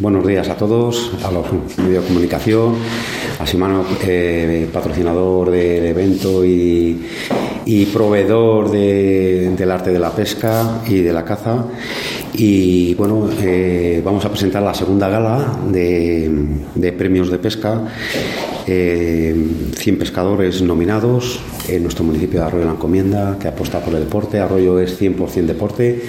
buenos días a todos, a los medios de comunicación, a Simano, eh, patrocinador del evento y, proveedor del arte de la pesca y de la caza. Y bueno, eh, vamos a presentar la segunda gala de, premios de pesca. 100 eh, pescadores nominados en nuestro municipio de Arroyo de la Encomienda, que apuesta por el deporte. Arroyo es 100% deporte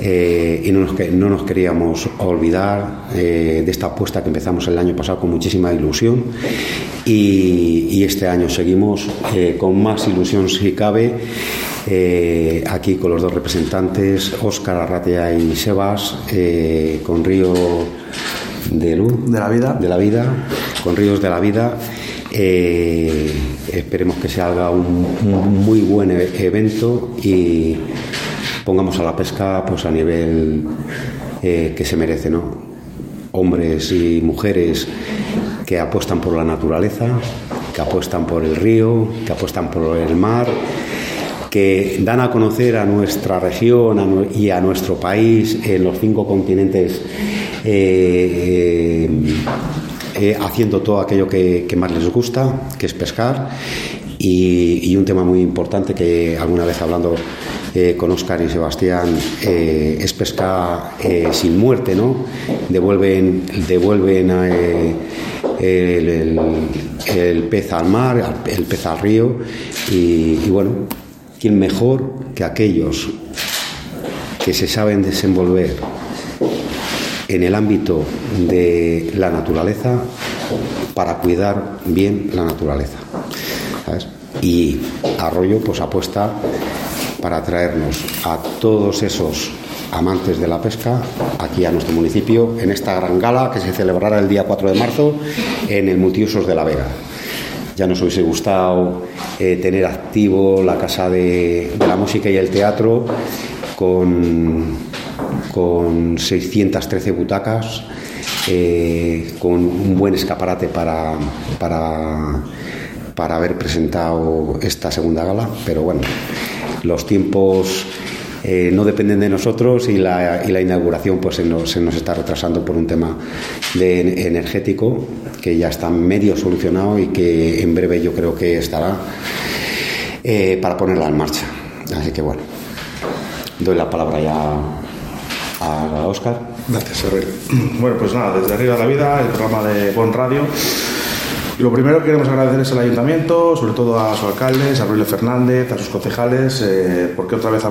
eh, y no nos, no nos, queríamos olvidar de esta apuesta que empezamos el año pasado con muchísima ilusión y, este año seguimos con más ilusión si cabe eh, aquí con los dos representantes, Óscar Arratia y Sebas, eh, con Río de Luz. De la vida. De la vida, con Ríos de la Vida. Eh, esperemos que se haga un, muy buen e-, evento y pongamos a la pesca pues a nivel que se merece, ¿no? Hombres y mujeres que apuestan por la naturaleza, que apuestan por el río, que apuestan por el mar que dan a conocer a nuestra región y a nuestro país en los cinco continentes eh, eh, haciendo todo aquello que, más les gusta, que es pescar. Y, un tema muy importante que alguna vez hablando eh, con Oscar y Sebastián es pescar sin muerte, ¿no? Devuelven, devuelven el, pez al mar, el pez al río y bueno, ¿Quién mejor que aquellos que se saben desenvolver en el ámbito de la naturaleza para cuidar bien la naturaleza? Y Arroyo pues apuesta para traernos a todos esos amantes de la pesca aquí a nuestro municipio en esta gran gala que se celebrará el día 4 de marzo en el Multiusos de la Vega. Ya nos hubiese gustado eh, tener activo la Casa de, la Música y el Teatro con, con 613 butacas, eh, con un buen escaparate para, para, para haber presentado esta segunda gala, pero bueno, los tiempos eh, no dependen de nosotros y la, y la inauguración pues se nos, se nos, está retrasando por un tema energético que ya está medio solucionado y que en breve yo creo que estará eh, para ponerla en marcha. Así que bueno, doy la palabra ya a Oscar. Gracias, Bueno, pues nada, desde arriba de la vida, el programa de Bon Radio lo primero que queremos agradecer es al ayuntamiento, sobre todo a su alcalde, a Aurelio Fernández, a sus concejales, eh, porque otra vez se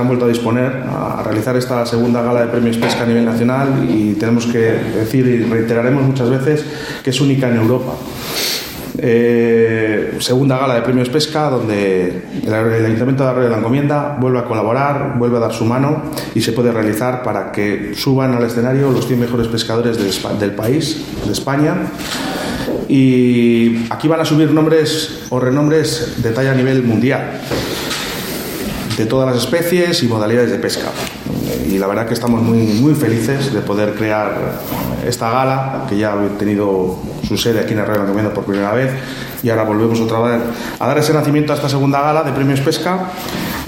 han vuelto a disponer a, realizar esta segunda gala de premios pesca a nivel nacional y tenemos que decir y reiteraremos muchas veces que es única en Europa. Eh, segunda gala de premios pesca donde el, Ayuntamiento de Arroyo de la Encomienda vuelve a colaborar, vuelve a dar su mano y se puede realizar para que suban al escenario los 100 mejores pescadores del país, de España y aquí van a subir nombres o renombres de talla a nivel mundial de todas las especies y modalidades de pesca. Y la verdad que estamos muy, muy felices de poder crear esta gala, que ya ha tenido su sede aquí en de la por primera vez, y ahora volvemos otra vez a dar ese nacimiento a esta segunda gala de premios pesca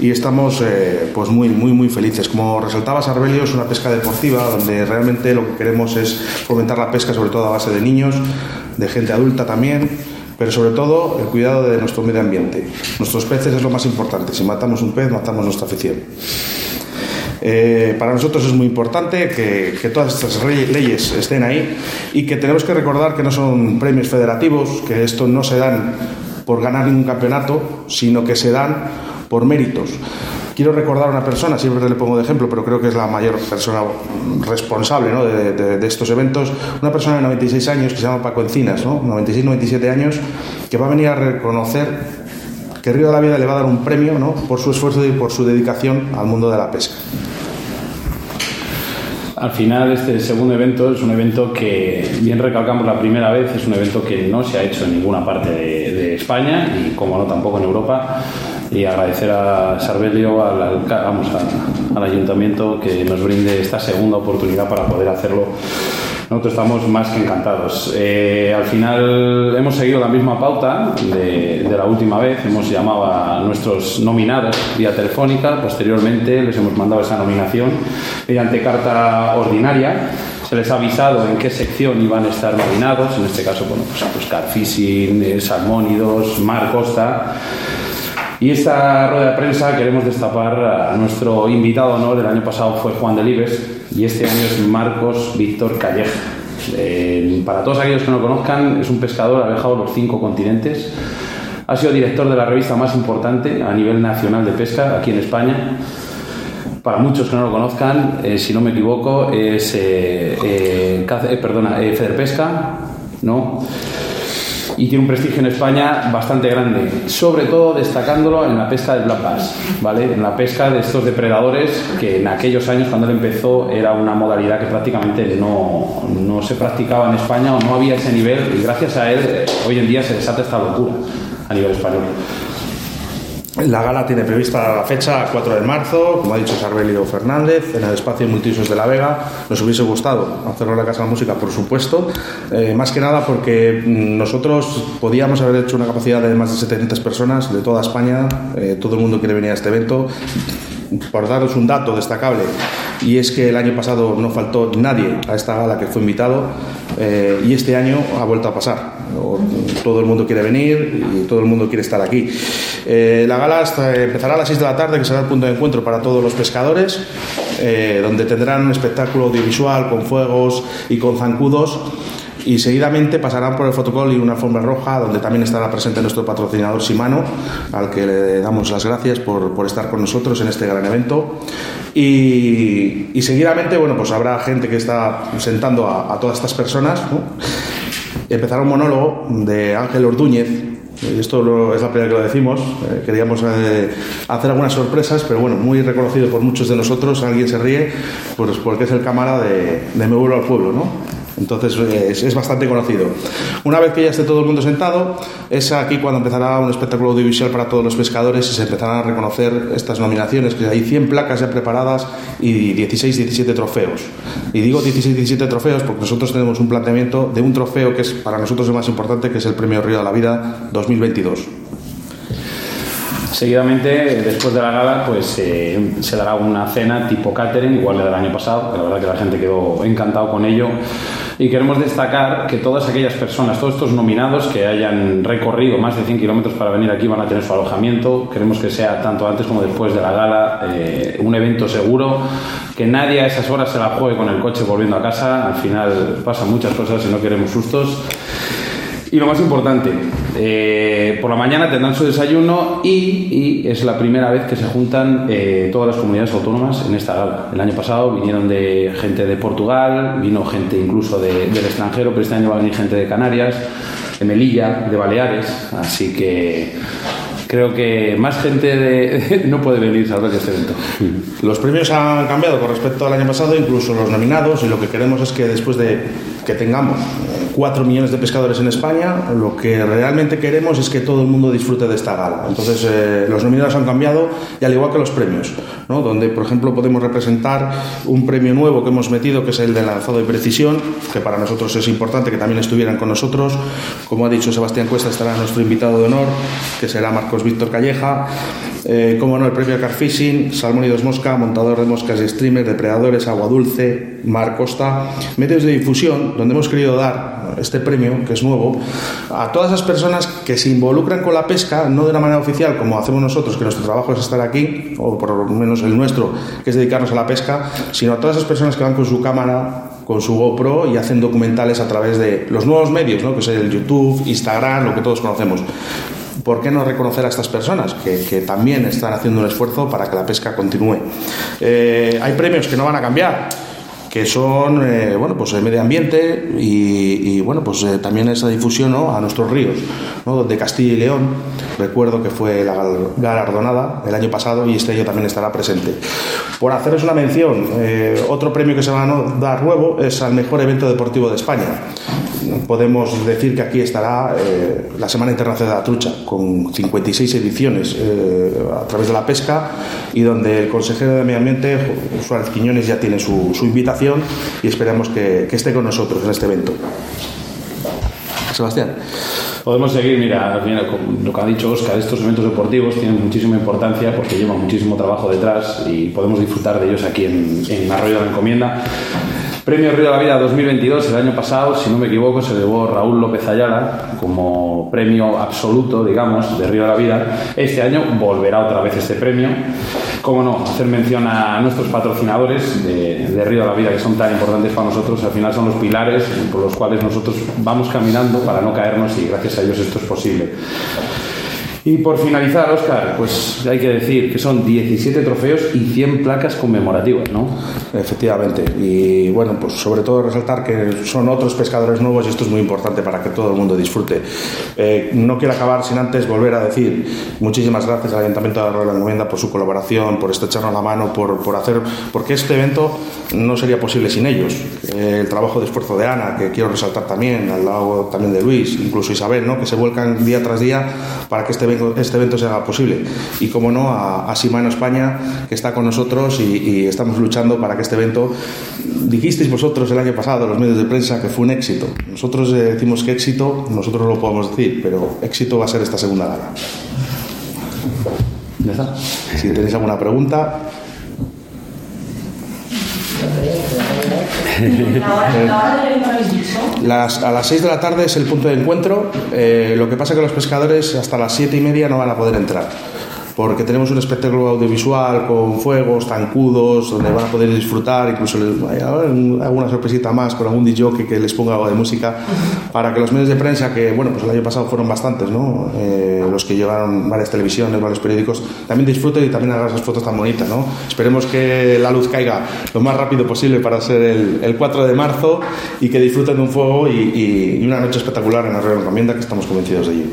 y estamos eh, pues muy, muy, muy felices. Como resaltaba Sarbelio, es una pesca deportiva donde realmente lo que queremos es fomentar la pesca, sobre todo a base de niños, de gente adulta también, pero sobre todo el cuidado de nuestro medio ambiente. Nuestros peces es lo más importante. Si matamos un pez, matamos nuestra afición. Eh, para nosotros es muy importante que, que, todas estas leyes estén ahí y que tenemos que recordar que no son premios federativos, que esto no se dan por ganar ningún campeonato, sino que se dan por méritos. Quiero recordar a una persona, siempre le pongo de ejemplo, pero creo que es la mayor persona responsable de, estos eventos, una persona de 96 años que se llama Paco Encinas, ¿no? 96-97 años, que va a venir a reconocer que Río de la Vida le va a dar un premio ¿no? por su esfuerzo y por su dedicación al mundo de la pesca. Al final, este segundo evento es un evento que, bien recalcamos la primera vez, es un evento que no se ha hecho en ninguna parte de, de España y, como no, tampoco en Europa y agradecer a Sarbelio, al, vamos, al ayuntamiento que nos brinde esta segunda oportunidad para poder hacerlo. Nosotros estamos más que encantados. Eh, al final hemos seguido la misma pauta de, de, la última vez, hemos llamado a nuestros nominados vía telefónica, posteriormente les hemos mandado esa nominación mediante carta ordinaria se les ha avisado en qué sección iban a estar nominados, en este caso, bueno, pues, pues Carfishing, eh, Salmónidos, Mar Costa. Y esta rueda de prensa queremos destapar a nuestro invitado honor. El año pasado fue Juan Delibes y este año es Marcos Víctor Calleja. Eh, para todos aquellos que no lo conozcan, es un pescador, ha viajado los cinco continentes. Ha sido director de la revista más importante a nivel nacional de pesca aquí en España. Para muchos que no lo conozcan, eh, si no me equivoco, es eh, eh, perdona, Federpesca, ¿no? Y tiene un prestigio en España bastante grande, sobre todo destacándolo en la pesca del black bass, ¿vale? En la pesca de estos depredadores que en aquellos años cuando él empezó era una modalidad que prácticamente no, no se practicaba en España o no había ese nivel y gracias a él hoy en día se desata esta locura a nivel español. La gala tiene prevista la fecha 4 de marzo, como ha dicho Sarbelio Fernández, en el espacio Multiusos de la Vega. Nos hubiese gustado hacerlo en la Casa de Música, por supuesto, eh, más que nada porque mm, nosotros podíamos haber hecho una capacidad de más de 700 personas de toda España, eh, todo el mundo quiere venir a este evento. Por daros un dato destacable, y es que el año pasado no faltó nadie a esta gala que fue invitado, eh, y este año ha vuelto a pasar todo el mundo quiere venir y todo el mundo quiere estar aquí. Eh, la gala empezará a las 6 de la tarde, que será el punto de encuentro para todos los pescadores, eh, donde tendrán un espectáculo audiovisual con fuegos y con zancudos y seguidamente pasarán por el fotocall y una alfombra roja donde también estará presente nuestro patrocinador Simano al que le damos las gracias por, estar con nosotros en este gran evento y, seguidamente bueno pues habrá gente que está sentando a, todas estas personas empezará un monólogo de Ángel Ordúñez. Esto es la primera que lo decimos. Eh, queríamos eh, hacer algunas sorpresas, pero bueno, muy reconocido por muchos de nosotros. Alguien se ríe, pues porque es el cámara de, de Me vuelvo al pueblo, ¿no? Entonces es, bastante conocido. Una vez que ya esté todo el mundo sentado, es aquí cuando empezará un espectáculo audiovisual para todos los pescadores y se empezarán a reconocer estas nominaciones, que hay 100 placas ya preparadas y 16, 17 trofeos. Y digo 16, 17 trofeos porque nosotros tenemos un planteamiento de un trofeo que es para nosotros el más importante, que es el Premio Río de la Vida 2022. Seguidamente, después de la gala, pues eh, se dará una cena tipo catering, igual de del año pasado. La verdad que la gente quedó encantado con ello. Y queremos destacar que todas aquellas personas, todos estos nominados que hayan recorrido más de 100 kilómetros para venir aquí van a tener su alojamiento. Queremos que sea tanto antes como después de la gala eh, un evento seguro, que nadie a esas horas se la juegue con el coche volviendo a casa. Al final pasan muchas cosas y no queremos sustos. Y lo más importante, eh, por la mañana tendrán su desayuno y, es la primera vez que se juntan eh, todas las comunidades autónomas en esta gala. El año pasado vinieron de gente de Portugal, vino gente incluso del extranjero, pero este año va a venir gente de Canarias, de Melilla, de Baleares, así que creo que más gente no puede venir a ver este evento. Los premios han cambiado con respecto al año pasado, incluso los nominados, y lo que queremos es que después de que tengamos 4 millones de pescadores en España, lo que realmente queremos es que todo el mundo disfrute de esta gala. Entonces, eh, los nominados han cambiado y al igual que los premios, ¿no? donde, por ejemplo, podemos representar un premio nuevo que hemos metido, que es el de lanzado de precisión, que para nosotros es importante que también estuvieran con nosotros. Como ha dicho Sebastián Cuesta, estará nuestro invitado de honor, que será Marcos Víctor Calleja. Eh, como no, el premio Carfishing, Salmón y Dos Mosca, montador de moscas y streamers, depredadores, agua dulce, Mar Costa, medios de difusión, donde hemos querido dar este premio, que es nuevo, a todas esas personas que se involucran con la pesca, no de una manera oficial como hacemos nosotros, que nuestro trabajo es estar aquí, o por lo menos el nuestro, que es dedicarnos a la pesca, sino a todas esas personas que van con su cámara, con su GoPro y hacen documentales a través de los nuevos medios, ¿no? que es el YouTube, Instagram, lo que todos conocemos. ¿Por qué no reconocer a estas personas que, también están haciendo un esfuerzo para que la pesca continúe? Eh, hay premios que no van a cambiar que son eh, bueno pues el medio ambiente y, bueno pues eh, también esa difusión a nuestros ríos ¿no? de Castilla y León recuerdo que fue la galardonada el año pasado y este año también estará presente por haceros una mención otro premio que se va a dar nuevo es al mejor evento deportivo de España podemos decir que aquí estará eh, la Semana Internacional de la Trucha, con 56 ediciones eh, a través de la pesca y donde el consejero de Medio Ambiente, Suárez Quiñones, ya tiene su, invitación y esperamos que, esté con nosotros en este evento. Sebastián. Podemos seguir, mira, lo que ha dicho Oscar, estos eventos deportivos tienen muchísima importancia porque llevan muchísimo trabajo detrás y podemos disfrutar de ellos aquí en, en Arroyo de la Encomienda. Premio Río de la Vida 2022, el año pasado, si no me equivoco, se llevó Raúl López Ayala como premio absoluto, digamos, de Río de la Vida. Este año volverá otra vez este premio. Cómo no, hacer mención a nuestros patrocinadores de, de Río de la Vida, que son tan importantes para nosotros, al final son los pilares por los cuales nosotros vamos caminando para no caernos y gracias a ellos esto es posible. Y por finalizar, Oscar, pues hay que decir que son 17 trofeos y 100 placas conmemorativas, ¿no? Efectivamente. Y bueno, pues sobre todo resaltar que son otros pescadores nuevos y esto es muy importante para que todo el mundo disfrute. Eh, no quiero acabar sin antes volver a decir muchísimas gracias al Ayuntamiento de la Encomienda por su colaboración, por estrecharnos la mano, por, por hacer, porque este evento no sería posible sin ellos. Eh, el trabajo de esfuerzo de Ana, que quiero resaltar también, al lado también de Luis, incluso Isabel, ¿no? que se vuelcan día tras día para que este este evento se haga posible. Y como no, a, a Simano España, que está con nosotros y, y, estamos luchando para que este evento, dijisteis vosotros el año pasado, los medios de prensa, que fue un éxito. Nosotros eh, decimos que éxito, nosotros no lo podemos decir, pero éxito va a ser esta segunda gala. ¿Ya está? Si tenéis alguna pregunta. A las 6 de la tarde es el punto de encuentro. Eh, lo que pasa es que los pescadores hasta las 7 y media no van a poder entrar porque tenemos un espectáculo audiovisual con fuegos, tancudos, donde van a poder disfrutar, incluso hay alguna sorpresita más con algún DJ que les ponga algo de música, para que los medios de prensa, que bueno, pues el año pasado fueron bastantes, ¿no? Eh, los que llevaron varias televisiones, varios periódicos, también disfruten y también hagan esas fotos tan bonitas, ¿no? Esperemos que la luz caiga lo más rápido posible para ser el, el 4 de marzo y que disfruten de un fuego y, y, y una noche espectacular en la Real Encomienda, que estamos convencidos de ello.